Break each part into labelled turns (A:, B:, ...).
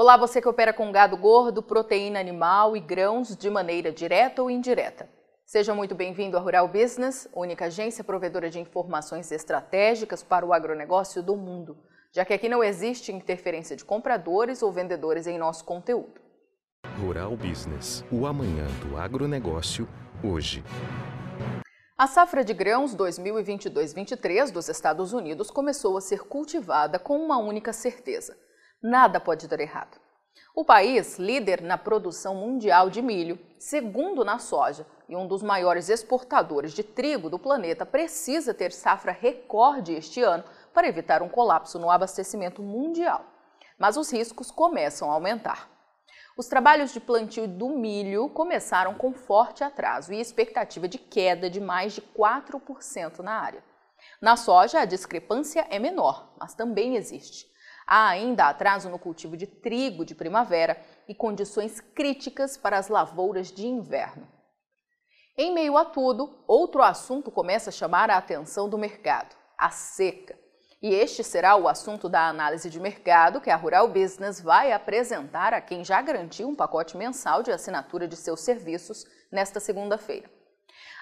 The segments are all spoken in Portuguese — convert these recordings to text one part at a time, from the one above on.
A: Olá, você que opera com gado gordo, proteína animal e grãos de maneira direta ou indireta. Seja muito bem-vindo à Rural Business, única agência provedora de informações estratégicas para o agronegócio do mundo, já que aqui não existe interferência de compradores ou vendedores em nosso conteúdo.
B: Rural Business, o amanhã do agronegócio, hoje.
A: A safra de grãos 2022-23 dos Estados Unidos começou a ser cultivada com uma única certeza – nada pode dar errado. O país, líder na produção mundial de milho, segundo na soja e um dos maiores exportadores de trigo do planeta, precisa ter safra recorde este ano para evitar um colapso no abastecimento mundial. Mas os riscos começam a aumentar. Os trabalhos de plantio do milho começaram com forte atraso e expectativa de queda de mais de 4% na área. Na soja, a discrepância é menor, mas também existe. Há ainda atraso no cultivo de trigo de primavera e condições críticas para as lavouras de inverno. Em meio a tudo, outro assunto começa a chamar a atenção do mercado: a seca. E este será o assunto da análise de mercado que a Rural Business vai apresentar a quem já garantiu um pacote mensal de assinatura de seus serviços nesta segunda-feira.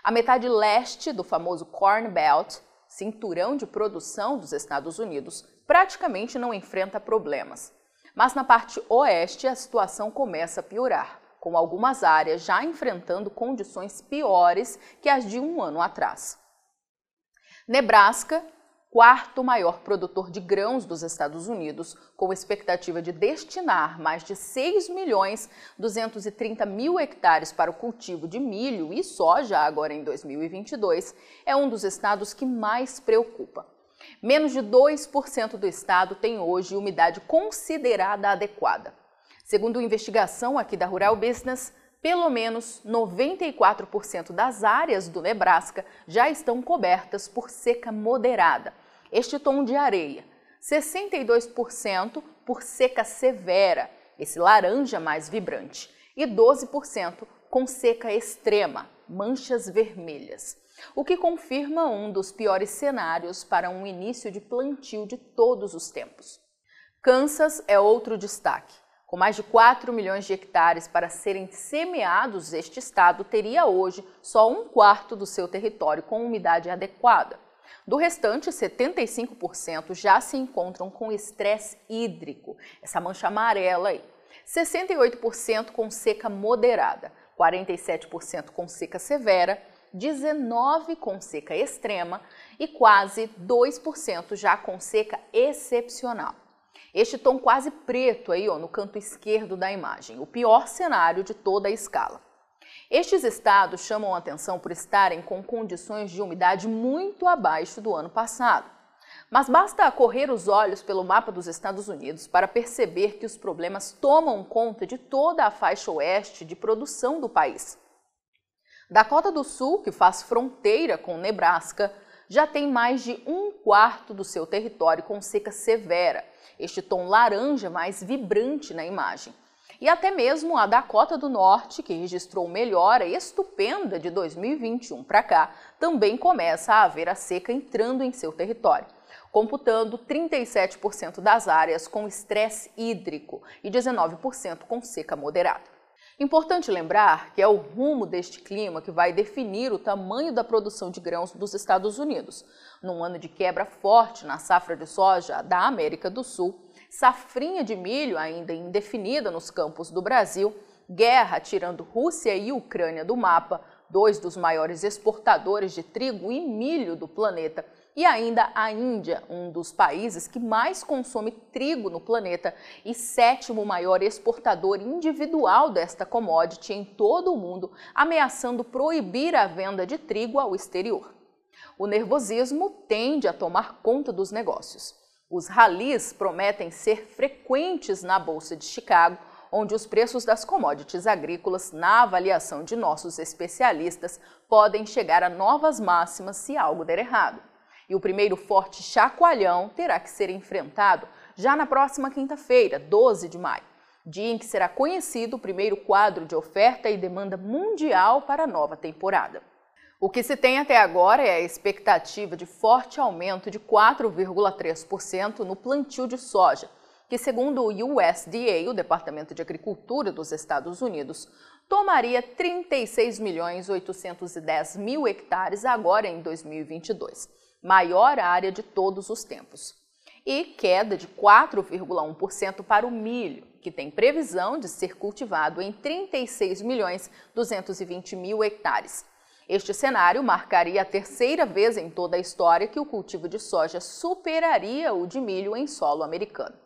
A: A metade leste do famoso Corn Belt, cinturão de produção dos Estados Unidos, praticamente não enfrenta problemas. Mas na parte oeste a situação começa a piorar, com algumas áreas já enfrentando condições piores que as de um ano atrás. Nebraska, quarto maior produtor de grãos dos Estados Unidos, com expectativa de destinar mais de 6 milhões 230 mil hectares para o cultivo de milho e soja agora em 2022, é um dos estados que mais preocupa. Menos de 2% do estado tem hoje umidade considerada adequada. Segundo investigação aqui da Rural Business, pelo menos 94% das áreas do Nebraska já estão cobertas por seca moderada, este tom de areia, 62% por seca severa, esse laranja mais vibrante, e 12% com seca extrema, manchas vermelhas o que confirma um dos piores cenários para um início de plantio de todos os tempos. Kansas é outro destaque. Com mais de 4 milhões de hectares para serem semeados, este estado teria hoje só um quarto do seu território com umidade adequada. Do restante, 75% já se encontram com estresse hídrico, essa mancha amarela aí. 68% com seca moderada, 47% com seca severa 19% com seca extrema e quase 2% já com seca excepcional. Este tom quase preto aí ó, no canto esquerdo da imagem, o pior cenário de toda a escala. Estes estados chamam a atenção por estarem com condições de umidade muito abaixo do ano passado. Mas basta correr os olhos pelo mapa dos Estados Unidos para perceber que os problemas tomam conta de toda a faixa oeste de produção do país. Dakota do Sul, que faz fronteira com Nebraska, já tem mais de um quarto do seu território com seca severa, este tom laranja mais vibrante na imagem. E até mesmo a Dakota do Norte, que registrou melhora estupenda de 2021 para cá, também começa a haver a seca entrando em seu território, computando 37% das áreas com estresse hídrico e 19% com seca moderada. Importante lembrar que é o rumo deste clima que vai definir o tamanho da produção de grãos dos Estados Unidos. Num ano de quebra forte na safra de soja da América do Sul, safrinha de milho ainda indefinida nos campos do Brasil, guerra tirando Rússia e Ucrânia do mapa, dois dos maiores exportadores de trigo e milho do planeta, e ainda a Índia, um dos países que mais consome trigo no planeta e sétimo maior exportador individual desta commodity em todo o mundo, ameaçando proibir a venda de trigo ao exterior. O nervosismo tende a tomar conta dos negócios. Os ralis prometem ser frequentes na Bolsa de Chicago, onde os preços das commodities agrícolas, na avaliação de nossos especialistas, podem chegar a novas máximas se algo der errado. E o primeiro forte chacoalhão terá que ser enfrentado já na próxima quinta-feira, 12 de maio, dia em que será conhecido o primeiro quadro de oferta e demanda mundial para a nova temporada. O que se tem até agora é a expectativa de forte aumento de 4,3% no plantio de soja, que, segundo o USDA, o Departamento de Agricultura dos Estados Unidos, tomaria 36 milhões 810 mil hectares agora em 2022, maior área de todos os tempos. E queda de 4,1% para o milho, que tem previsão de ser cultivado em 36 milhões 220 mil hectares. Este cenário marcaria a terceira vez em toda a história que o cultivo de soja superaria o de milho em solo americano.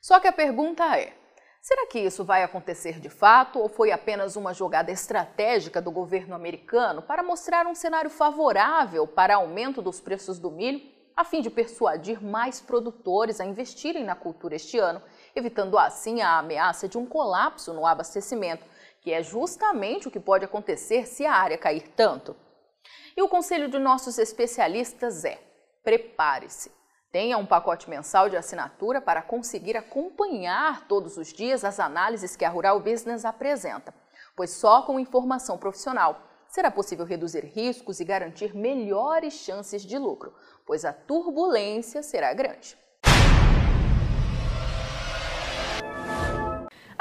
A: Só que a pergunta é: será que isso vai acontecer de fato ou foi apenas uma jogada estratégica do governo americano para mostrar um cenário favorável para aumento dos preços do milho, a fim de persuadir mais produtores a investirem na cultura este ano, evitando assim a ameaça de um colapso no abastecimento, que é justamente o que pode acontecer se a área cair tanto? E o conselho de nossos especialistas é: prepare-se. Tenha um pacote mensal de assinatura para conseguir acompanhar todos os dias as análises que a Rural Business apresenta, pois só com informação profissional será possível reduzir riscos e garantir melhores chances de lucro, pois a turbulência será grande.